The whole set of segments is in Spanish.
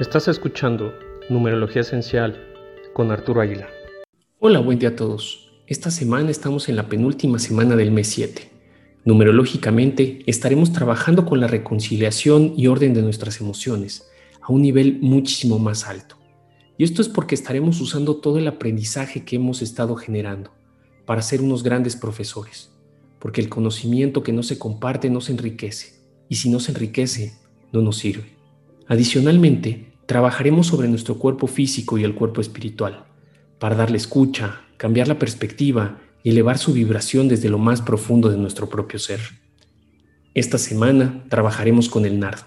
Estás escuchando Numerología Esencial con Arturo Águila. Hola, buen día a todos. Esta semana estamos en la penúltima semana del mes 7. Numerológicamente estaremos trabajando con la reconciliación y orden de nuestras emociones a un nivel muchísimo más alto. Y esto es porque estaremos usando todo el aprendizaje que hemos estado generando para ser unos grandes profesores, porque el conocimiento que no se comparte no se enriquece, y si no se enriquece, no nos sirve. Adicionalmente, trabajaremos sobre nuestro cuerpo físico y el cuerpo espiritual, para darle escucha, cambiar la perspectiva y elevar su vibración desde lo más profundo de nuestro propio ser. Esta semana trabajaremos con el nardo.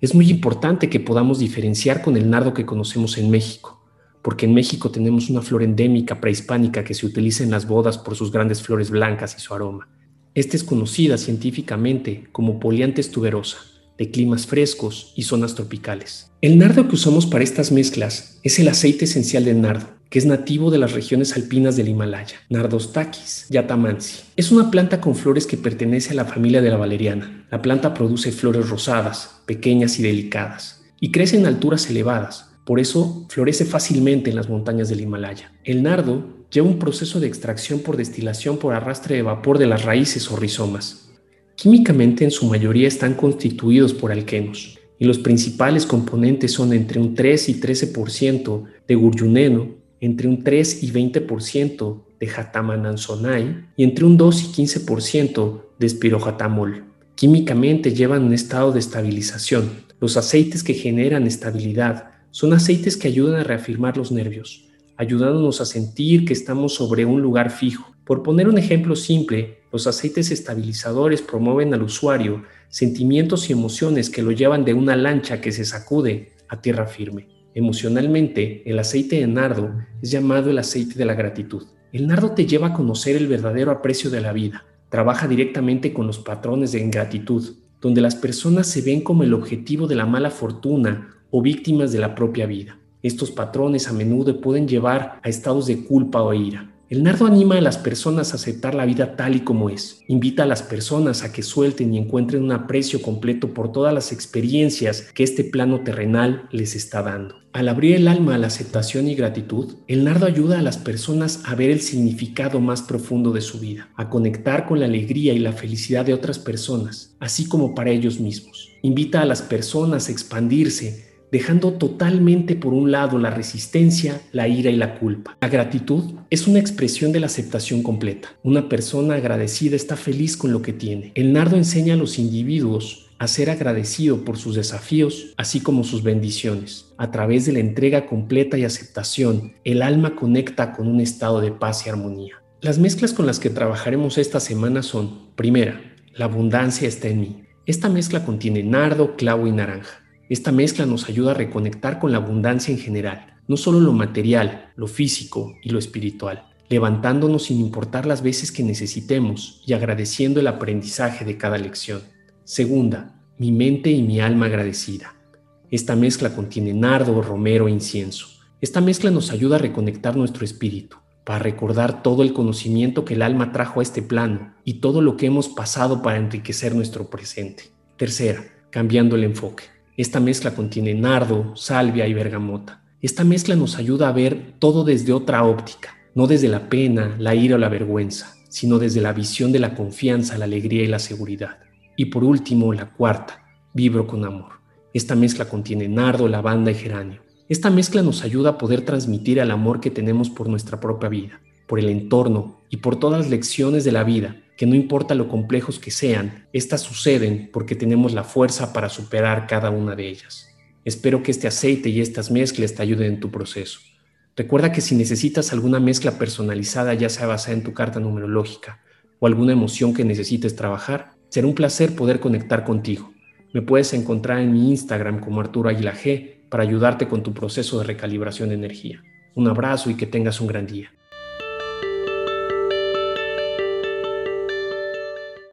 Es muy importante que podamos diferenciar con el nardo que conocemos en México, porque en México tenemos una flor endémica prehispánica que se utiliza en las bodas por sus grandes flores blancas y su aroma. Esta es conocida científicamente como Poliantes tuberosa de climas frescos y zonas tropicales. El nardo que usamos para estas mezclas es el aceite esencial del nardo, que es nativo de las regiones alpinas del Himalaya, Nardos taquis yatamansi. Es una planta con flores que pertenece a la familia de la valeriana. La planta produce flores rosadas, pequeñas y delicadas, y crece en alturas elevadas, por eso florece fácilmente en las montañas del Himalaya. El nardo lleva un proceso de extracción por destilación por arrastre de vapor de las raíces o rizomas. Químicamente en su mayoría están constituidos por alquenos y los principales componentes son entre un 3 y 13% de gurjuneno, entre un 3 y 20% de jatamananzonai y entre un 2 y 15% de espirojatamol. Químicamente llevan un estado de estabilización. Los aceites que generan estabilidad son aceites que ayudan a reafirmar los nervios, ayudándonos a sentir que estamos sobre un lugar fijo. Por poner un ejemplo simple, los aceites estabilizadores promueven al usuario sentimientos y emociones que lo llevan de una lancha que se sacude a tierra firme. Emocionalmente, el aceite de nardo es llamado el aceite de la gratitud. El nardo te lleva a conocer el verdadero aprecio de la vida. Trabaja directamente con los patrones de ingratitud, donde las personas se ven como el objetivo de la mala fortuna o víctimas de la propia vida. Estos patrones a menudo pueden llevar a estados de culpa o ira. El nardo anima a las personas a aceptar la vida tal y como es. Invita a las personas a que suelten y encuentren un aprecio completo por todas las experiencias que este plano terrenal les está dando. Al abrir el alma a la aceptación y gratitud, el nardo ayuda a las personas a ver el significado más profundo de su vida, a conectar con la alegría y la felicidad de otras personas, así como para ellos mismos. Invita a las personas a expandirse dejando totalmente por un lado la resistencia, la ira y la culpa. La gratitud es una expresión de la aceptación completa. Una persona agradecida está feliz con lo que tiene. El nardo enseña a los individuos a ser agradecido por sus desafíos, así como sus bendiciones. A través de la entrega completa y aceptación, el alma conecta con un estado de paz y armonía. Las mezclas con las que trabajaremos esta semana son, primera, la abundancia está en mí. Esta mezcla contiene nardo, clavo y naranja. Esta mezcla nos ayuda a reconectar con la abundancia en general, no solo lo material, lo físico y lo espiritual, levantándonos sin importar las veces que necesitemos y agradeciendo el aprendizaje de cada lección. Segunda, mi mente y mi alma agradecida. Esta mezcla contiene nardo, romero e incienso. Esta mezcla nos ayuda a reconectar nuestro espíritu, para recordar todo el conocimiento que el alma trajo a este plano y todo lo que hemos pasado para enriquecer nuestro presente. Tercera, cambiando el enfoque. Esta mezcla contiene nardo, salvia y bergamota. Esta mezcla nos ayuda a ver todo desde otra óptica, no desde la pena, la ira o la vergüenza, sino desde la visión de la confianza, la alegría y la seguridad. Y por último, la cuarta, vibro con amor. Esta mezcla contiene nardo, lavanda y geranio. Esta mezcla nos ayuda a poder transmitir el amor que tenemos por nuestra propia vida, por el entorno y por todas las lecciones de la vida que no importa lo complejos que sean, estas suceden porque tenemos la fuerza para superar cada una de ellas. Espero que este aceite y estas mezclas te ayuden en tu proceso. Recuerda que si necesitas alguna mezcla personalizada, ya sea basada en tu carta numerológica o alguna emoción que necesites trabajar, será un placer poder conectar contigo. Me puedes encontrar en mi Instagram como Arturo Aguila G para ayudarte con tu proceso de recalibración de energía. Un abrazo y que tengas un gran día.